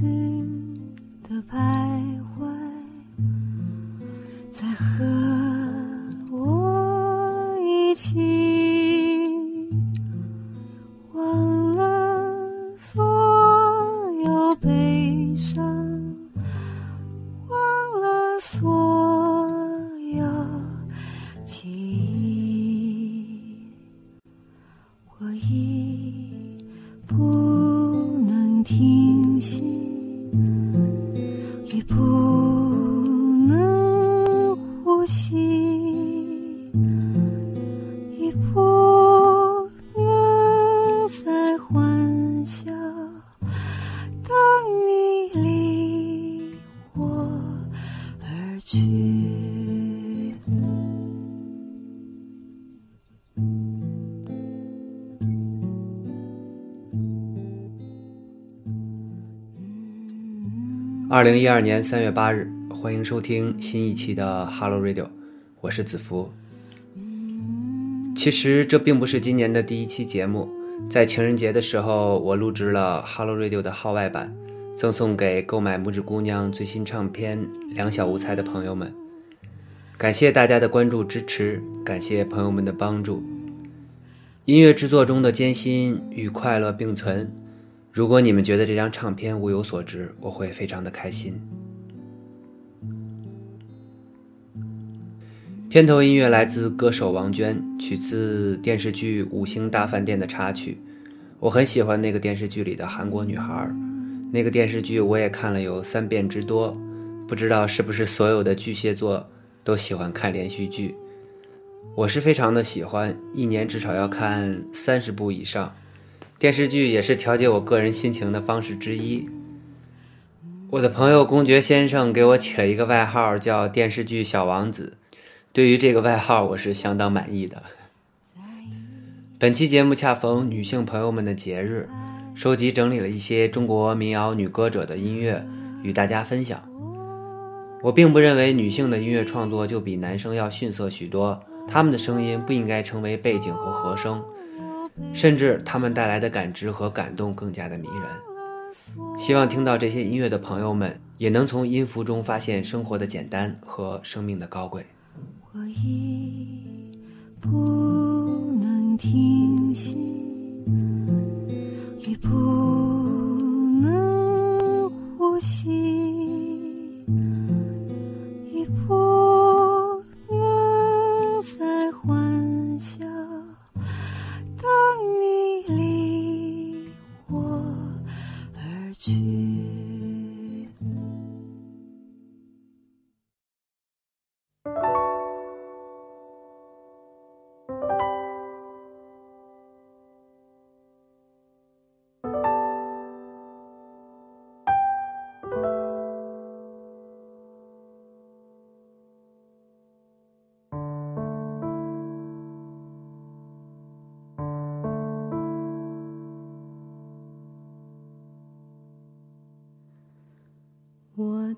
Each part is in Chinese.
子二零一二年三月八日，欢迎收听新一期的 Hello Radio，我是子福。其实这并不是今年的第一期节目，在情人节的时候，我录制了 Hello Radio 的号外版，赠送给购买拇指姑娘最新唱片《两小无猜》的朋友们。感谢大家的关注支持，感谢朋友们的帮助。音乐制作中的艰辛与快乐并存。如果你们觉得这张唱片物有所值，我会非常的开心。片头音乐来自歌手王娟，取自电视剧《五星大饭店》的插曲。我很喜欢那个电视剧里的韩国女孩，那个电视剧我也看了有三遍之多。不知道是不是所有的巨蟹座都喜欢看连续剧？我是非常的喜欢，一年至少要看三十部以上。电视剧也是调节我个人心情的方式之一。我的朋友公爵先生给我起了一个外号，叫“电视剧小王子”。对于这个外号，我是相当满意的。本期节目恰逢女性朋友们的节日，收集整理了一些中国民谣女歌者的音乐，与大家分享。我并不认为女性的音乐创作就比男生要逊色许多，她们的声音不应该成为背景和和声。甚至他们带来的感知和感动更加的迷人。希望听到这些音乐的朋友们，也能从音符中发现生活的简单和生命的高贵。我已不能停息，也不能呼吸，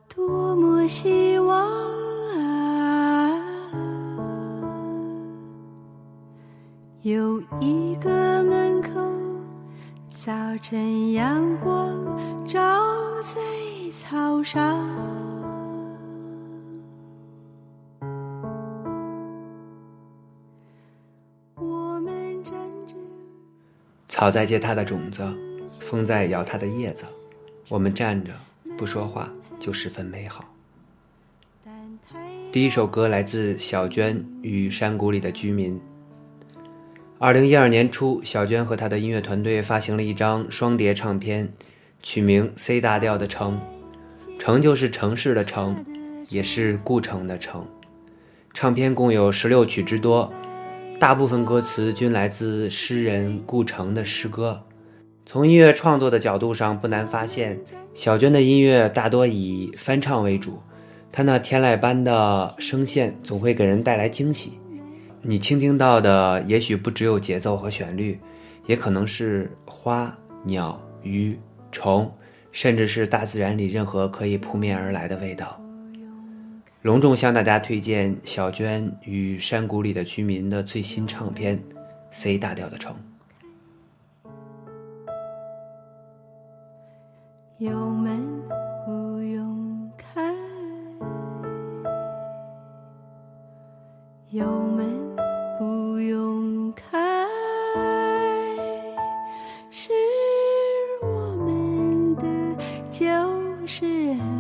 多么希望有一个门口，早晨阳光照在草上。我们站着。草在结它的种子，风在摇它的叶子，我们站着不说话，就十分美好。第一首歌来自小娟与山谷里的居民。二零一二年初，小娟和她的音乐团队发行了一张双碟唱片，取名《C 大调的城》，城就是城市的城，也是顾城的城。唱片共有十六曲之多，大部分歌词均来自诗人顾城的诗歌。从音乐创作的角度上，不难发现，小娟的音乐大多以翻唱为主。她那天籁般的声线总会给人带来惊喜。你倾听到的也许不只有节奏和旋律，也可能是花、鸟、鱼、虫，甚至是大自然里任何可以扑面而来的味道。隆重向大家推荐小娟与山谷里的居民的最新唱片《C 大调的城》。油门不用开，油门不用开，是我们的就是很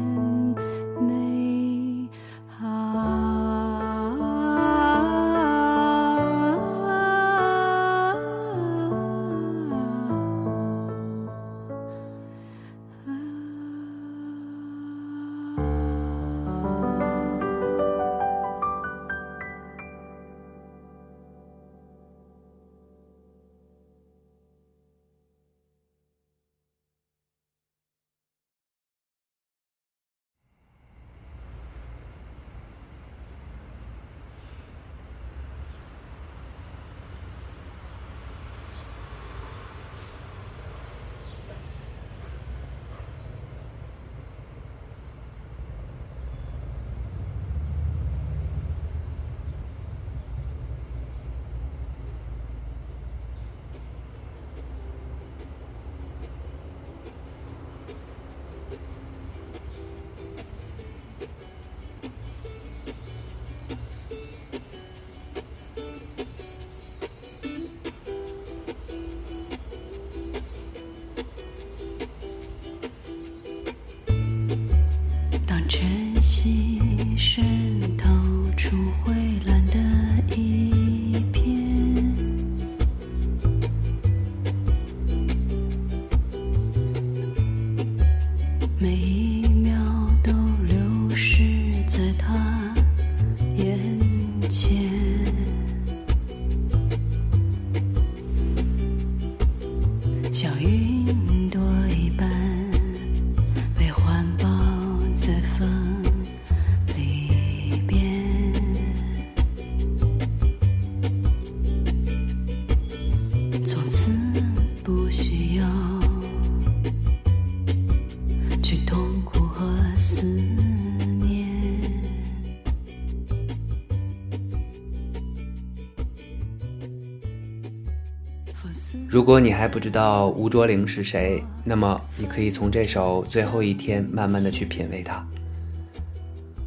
如果你还不知道吴卓林是谁，那么你可以从这首《最后一天》慢慢的去品味她。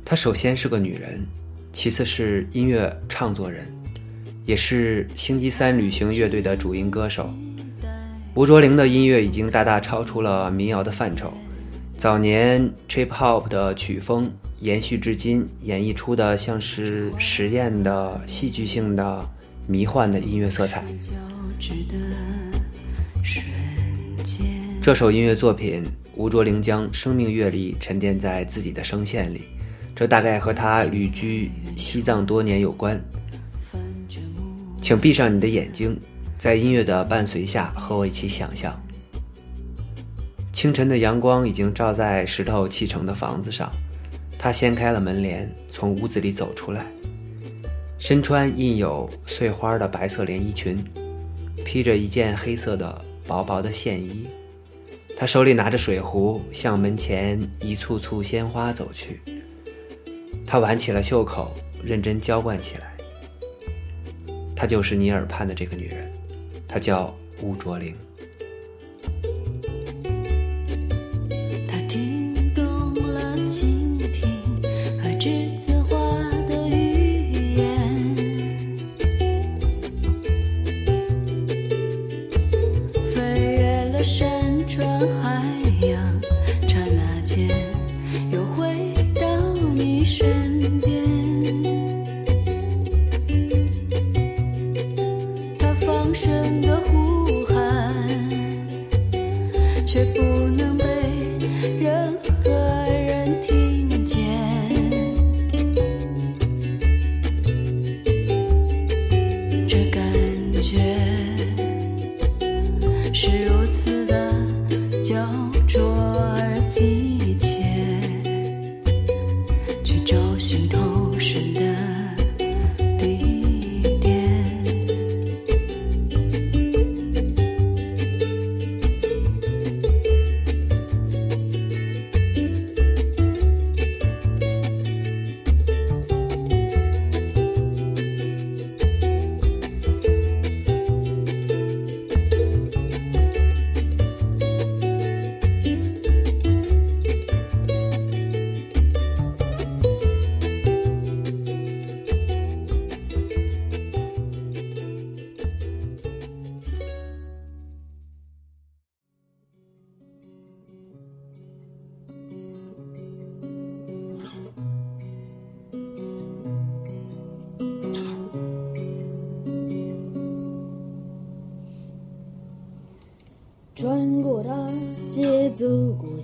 她首先是个女人，其次是音乐唱作人，也是星期三旅行乐队的主音歌手。吴卓林的音乐已经大大超出了民谣的范畴，早年 trip hop 的曲风延续至今，演绎出的像是实验的、戏剧性的、迷幻的音乐色彩。这首音乐作品，吴卓林将生命阅历沉淀在自己的声线里，这大概和他旅居西藏多年有关。请闭上你的眼睛，在音乐的伴随下，和我一起想象。清晨的阳光已经照在石头砌成的房子上，他掀开了门帘，从屋子里走出来，身穿印有碎花的白色连衣裙，披着一件黑色的薄薄的线衣。他手里拿着水壶，向门前一簇簇鲜花走去。他挽起了袖口，认真浇灌起来。她就是你耳畔的这个女人，她叫吴卓玲。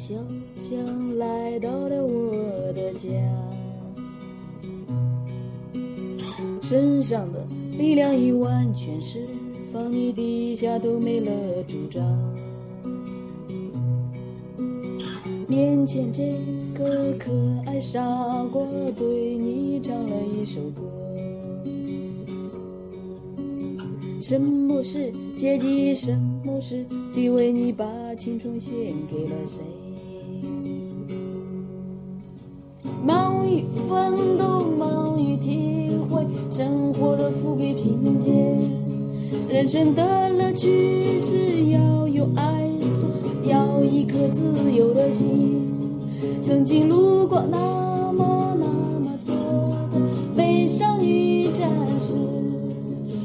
过小巷，来到了我的家。身上的力量已完全释放，你底下都没了主张。面前这个可爱傻瓜，对你唱了一首歌。什么是阶级？什么是地位？你把青春献给了谁？奋斗，忙于体会生活的富贵贫贱。人生的乐趣是要有爱做，要一颗自由的心。曾经路过那么那么多的美少女战士，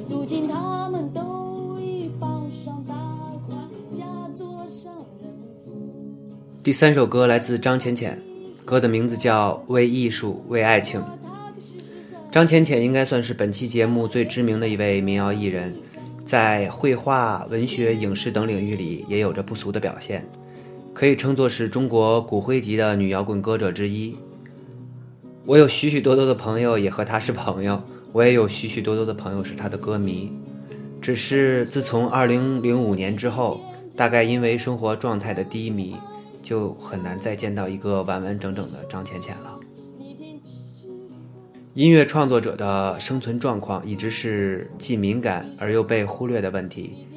如今他们都已绑上大款，嫁作上人妇。第三首歌来自张浅浅，歌的名字叫《为艺术，为爱情》。张浅浅应该算是本期节目最知名的一位民谣艺人，在绘画、文学、影视等领域里也有着不俗的表现，可以称作是中国骨灰级的女摇滚歌者之一。我有许许多多的朋友也和她是朋友，我也有许许多多的朋友是她的歌迷。只是自从2005年之后，大概因为生活状态的低迷，就很难再见到一个完完整整的张浅浅了。音乐创作者的生存状况一直是既敏感而又被忽略的问题。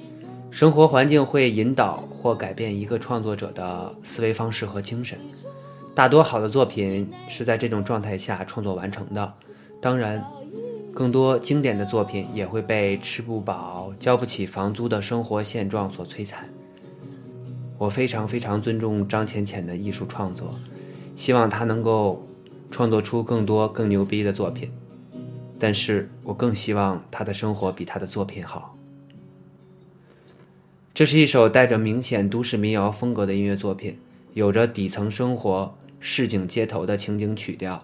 生活环境会引导或改变一个创作者的思维方式和精神。大多好的作品是在这种状态下创作完成的。当然，更多经典的作品也会被吃不饱、交不起房租的生活现状所摧残。我非常非常尊重张浅浅的艺术创作，希望他能够创作出更多更牛逼的作品。但是我更希望他的生活比他的作品好。这是一首带着明显都市民谣风格的音乐作品，有着底层生活、市井街头的情景曲调。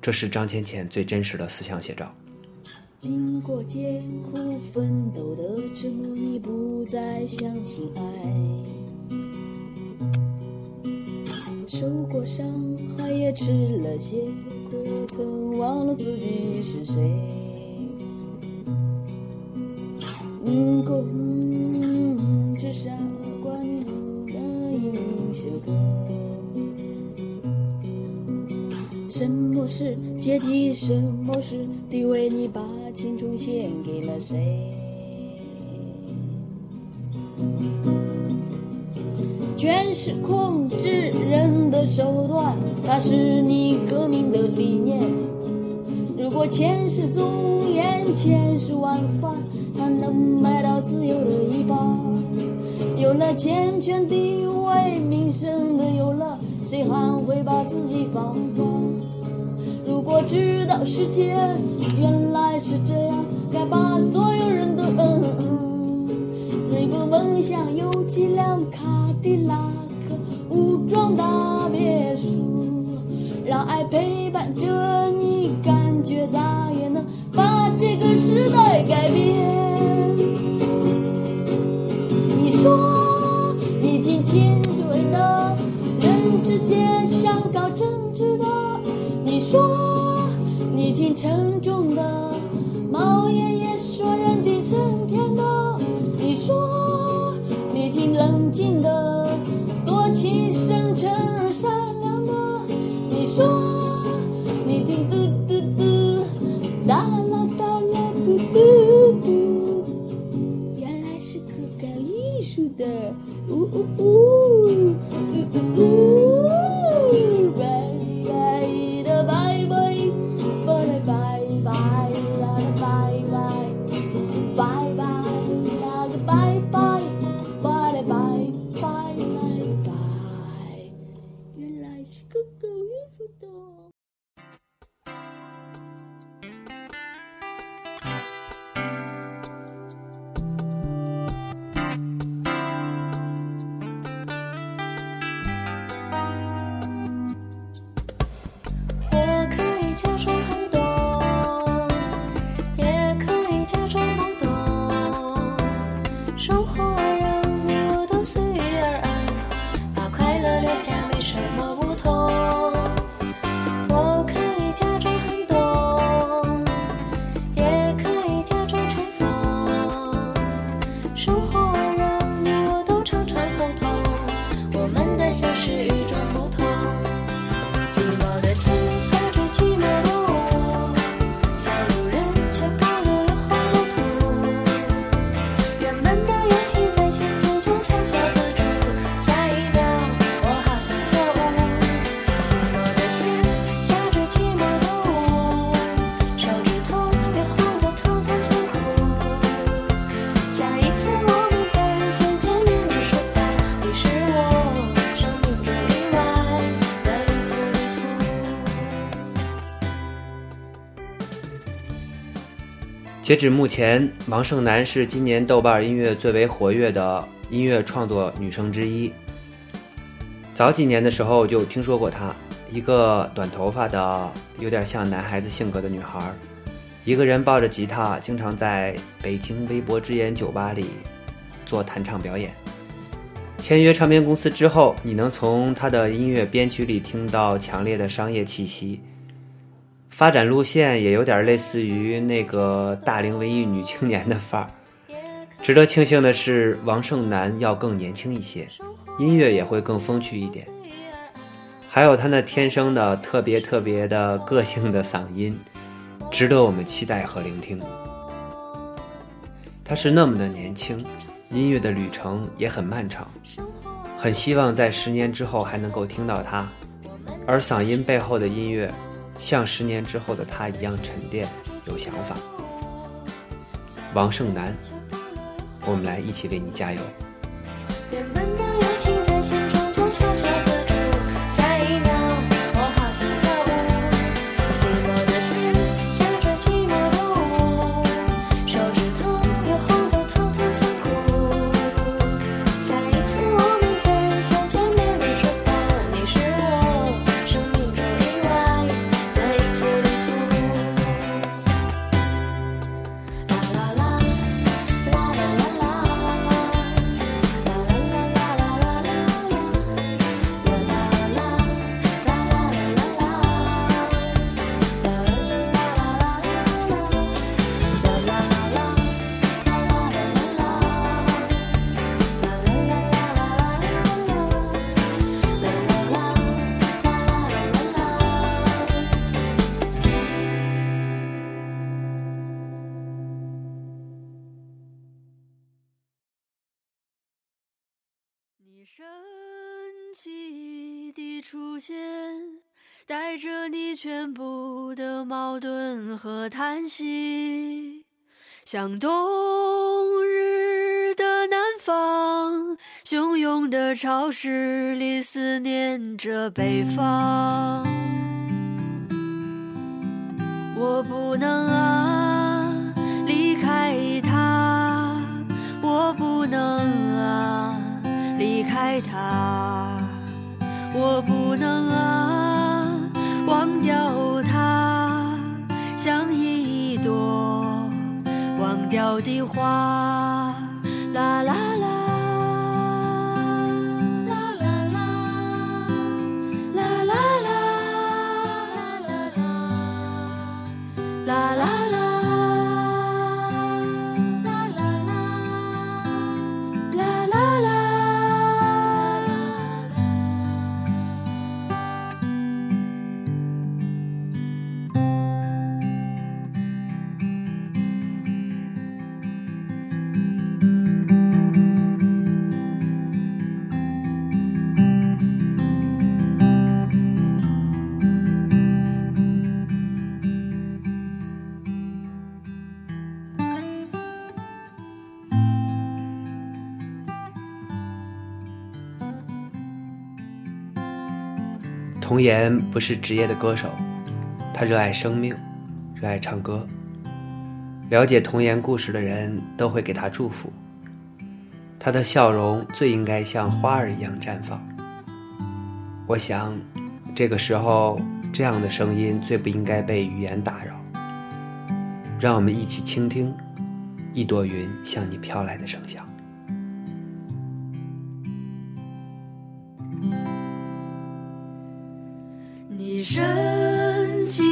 这是张浅浅最真实的思想写照。经过艰苦奋斗的折磨，你不再相信爱。受过伤害，也吃了些苦，曾忘了自己是谁。嗯，公只傻瓜，你不能一首歌。什么是阶级？什么是地位？你把青春献给了谁？权势控制人的手段，它是你革命的理念。如果钱是尊严，钱是晚饭，它能买到自由的一半。有了钱权地位名声的有了，谁还会把自己放我？知道世界原来是这样，该把所有人都嗯嗯。如果梦想有几辆卡迪拉克武装大别墅，让爱陪伴着你，感觉咋也能把这个时代改变。你说你听天水的，人之间听冷静的，多情深沉善良的。你说你听嘟嘟嘟，哒啦哒啦嘟嘟嘟。原来是个搞艺术的，呜，呜呜截止目前，王胜男是今年豆瓣音乐最为活跃的音乐创作女生之一。早几年的时候就听说过她，一个短头发的、有点像男孩子性格的女孩，一个人抱着吉他，经常在北京微博之眼酒吧里做弹唱表演。签约唱片公司之后，你能从她的音乐编曲里听到强烈的商业气息。发展路线也有点类似于那个大龄文艺女青年的范儿。值得庆幸的是，王胜男要更年轻一些，音乐也会更风趣一点。还有他那天生的特别特别的个性的嗓音，值得我们期待和聆听。他是那么的年轻，音乐的旅程也很漫长，很希望在十年之后还能够听到他，而嗓音背后的音乐。像十年之后的他一样沉淀，有想法。王胜男，我们来一起为你加油。原本的热情在心中就悄悄你神奇的出现，带着你全部的矛盾和叹息，像冬日的南方，汹涌的潮湿里思念着北方。我不能啊，我不能啊，忘掉他，像一朵忘掉的花，童颜不是职业的歌手，他热爱生命，热爱唱歌。了解童颜故事的人都会给他祝福。他的笑容最应该像花儿一样绽放。我想，这个时候这样的声音最不应该被语言打扰。让我们一起倾听一朵云向你飘来的声响。神奇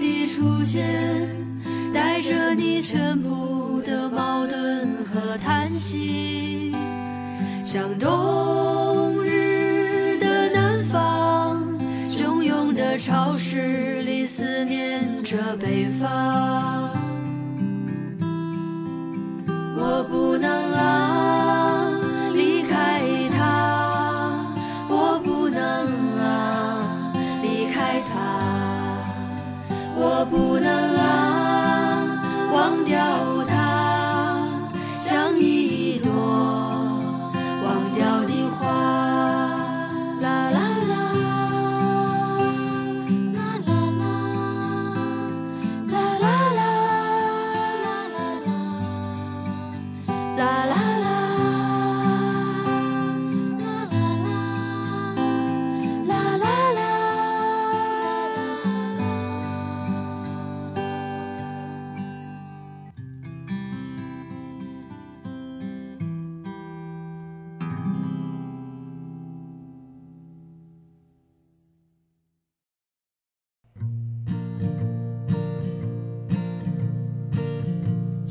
的出现，带着你全部的矛盾和叹息，向东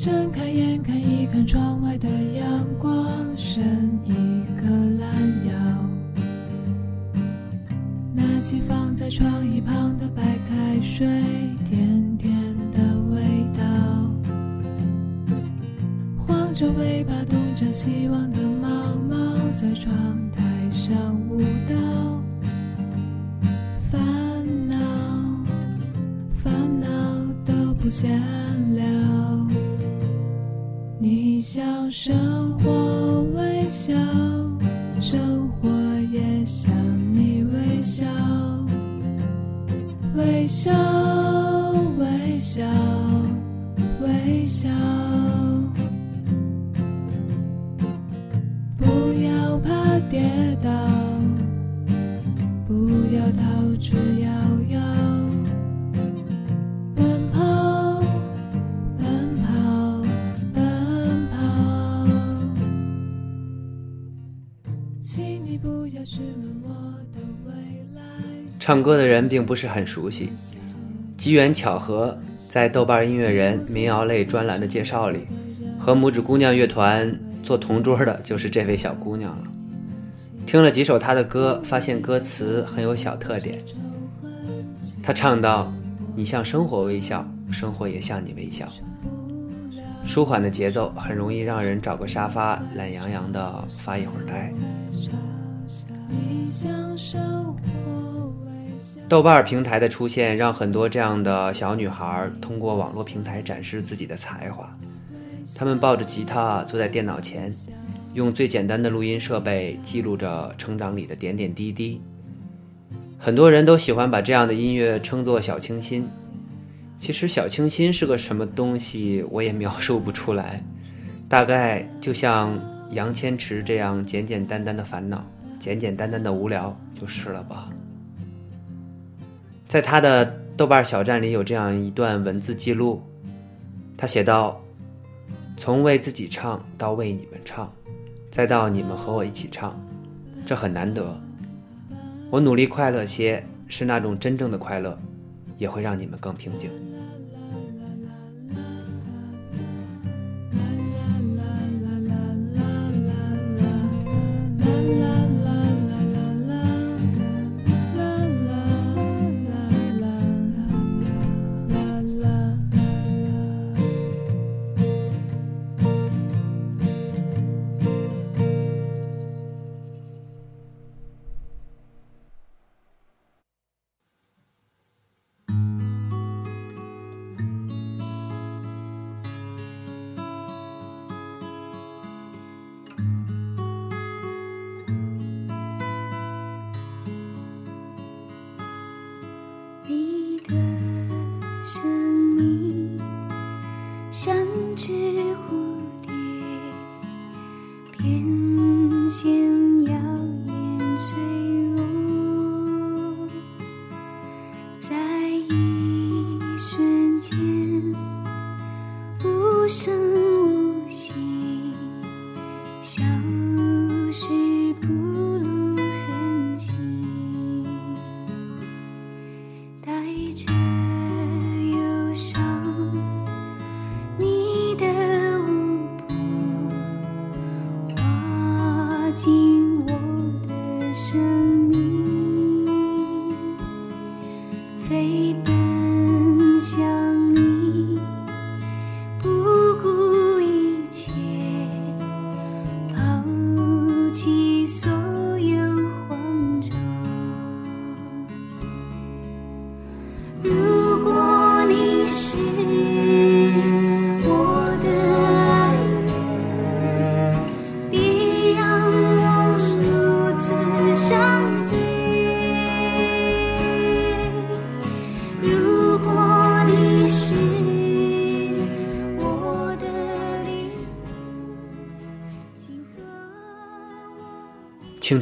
睁开眼看一看窗外的阳光，伸一个懒腰，拿起放在床一旁的白开水，甜甜的味道，晃着尾巴东张西望的猫猫在窗台上舞蹈，烦恼。烦恼都不见。笑，微笑。不要怕跌倒，不要逃之夭夭。奔跑，奔跑，奔跑，请你不要询问我的未来。唱歌的人并不是很熟悉，机缘巧合，在豆瓣音乐人民谣类专栏的介绍里，和拇指姑娘乐团做同桌的就是这位小姑娘了。听了几首她的歌，发现歌词很有小特点。她唱到：“你向生活微笑，生活也向你微笑。”舒缓的节奏很容易让人找个沙发，懒洋洋的发一会儿呆。你向生活。豆瓣儿平台的出现，让很多这样的小女孩通过网络平台展示自己的才华。她们抱着吉他，坐在电脑前，用最简单的录音设备记录着成长里的点点滴滴。很多人都喜欢把这样的音乐称作小清新。其实小清新是个什么东西，我也描述不出来。大概就像杨千池这样简简单单的烦恼，简简单单的无聊就是了吧。在他的豆瓣小站里有这样一段文字记录，他写道：“从为自己唱到为你们唱，再到你们和我一起唱，这很难得。我努力快乐些，是那种真正的快乐，也会让你们更平静。”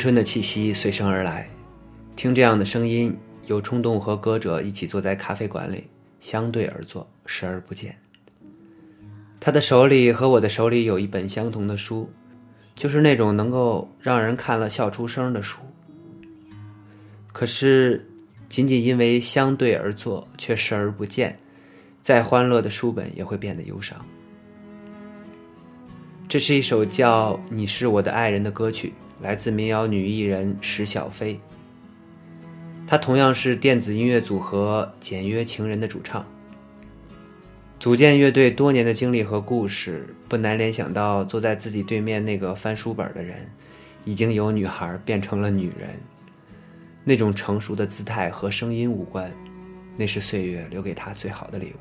春的气息随声而来，听这样的声音，有冲动和歌者一起坐在咖啡馆里，相对而坐，视而不见。他的手里和我的手里有一本相同的书，就是那种能够让人看了笑出声的书。可是，仅仅因为相对而坐，却视而不见，再欢乐的书本也会变得忧伤。这是一首叫《你是我的爱人》的歌曲，来自民谣女艺人石小飞。她同样是电子音乐组合简约情人的主唱。组建乐队多年的经历和故事，不难联想到坐在自己对面那个翻书本的人，已经由女孩变成了女人。那种成熟的姿态和声音无关，那是岁月留给她最好的礼物。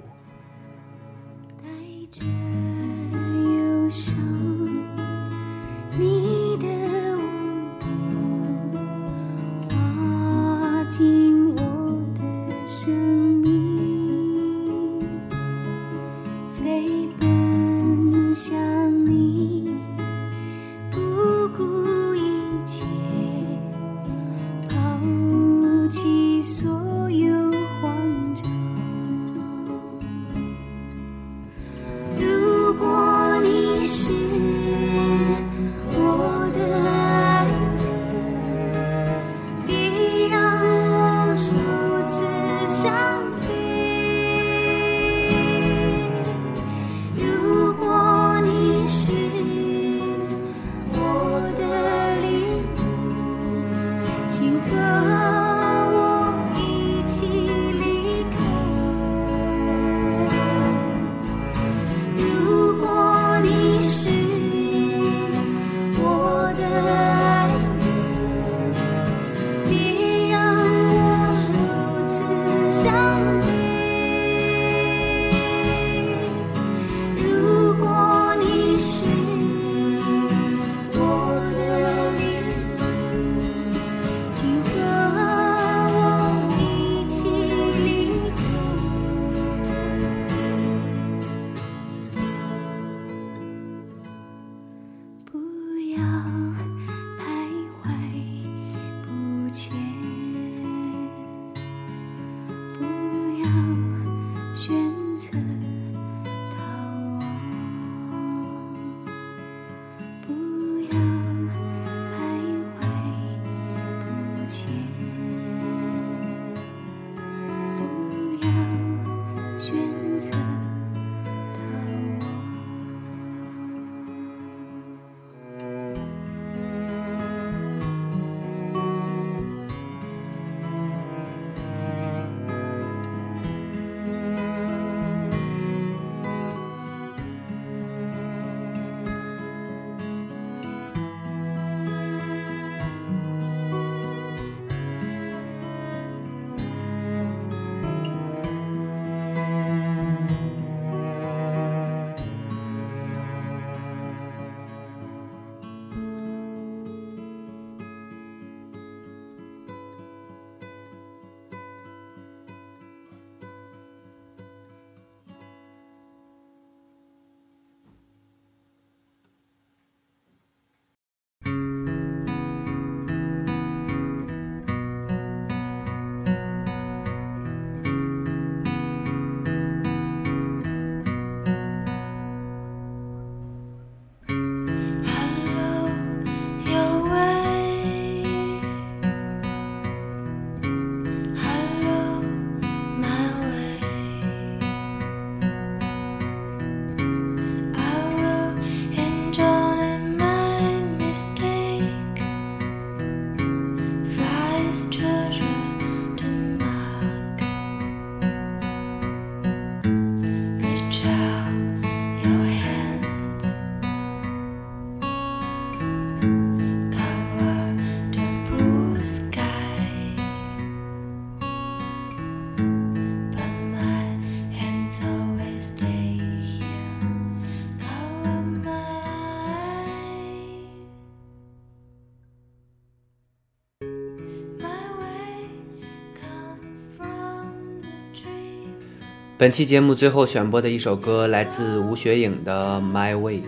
本期节目最后选播的一首歌来自吴雪颖的《My Way》。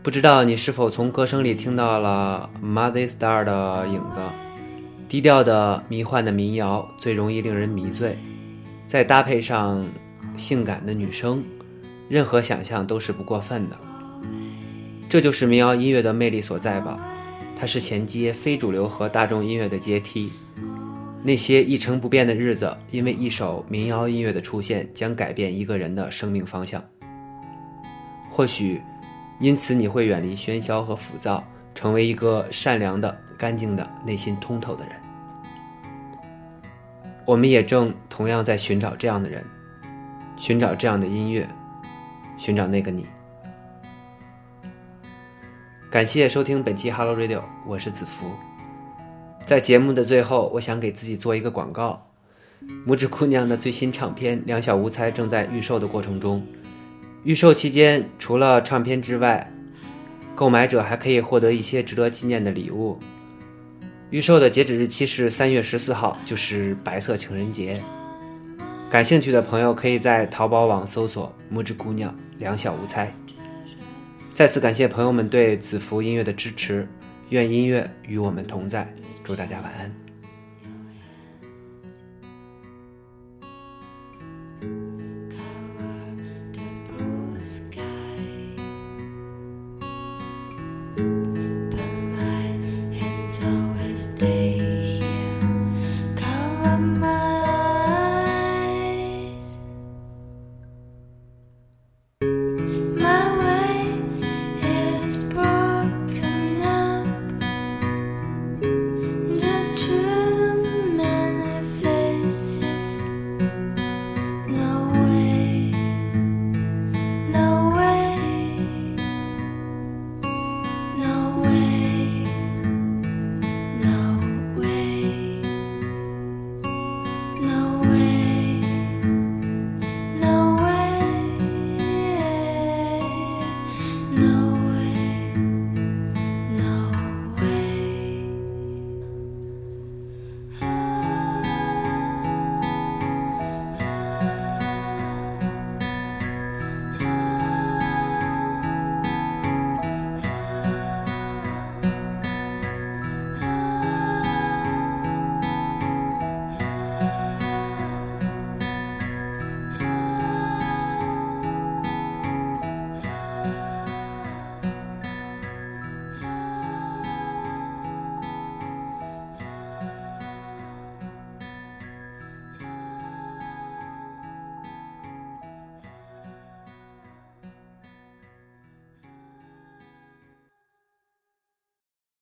不知道你是否从歌声里听到了 Mother Star 的影子？低调的、迷幻的民谣最容易令人迷醉，再搭配上性感的女声，任何想象都是不过分的。这就是民谣音乐的魅力所在吧？它是衔接非主流和大众音乐的阶梯。那些一成不变的日子，因为一首民谣音乐的出现，将改变一个人的生命方向。或许，因此你会远离喧嚣和浮躁，成为一个善良的、干净的、内心通透的人。我们也正同样在寻找这样的人，寻找这样的音乐，寻找那个你。感谢收听本期 Hello Radio，我是子福。在节目的最后，我想给自己做一个广告。拇指姑娘的最新唱片《两小无猜》正在预售的过程中。预售期间，除了唱片之外，购买者还可以获得一些值得纪念的礼物。预售的截止日期是三月十四号，就是白色情人节。感兴趣的朋友可以在淘宝网搜索“拇指姑娘两小无猜”。再次感谢朋友们对子福音乐的支持，愿音乐与我们同在。祝大家晚安。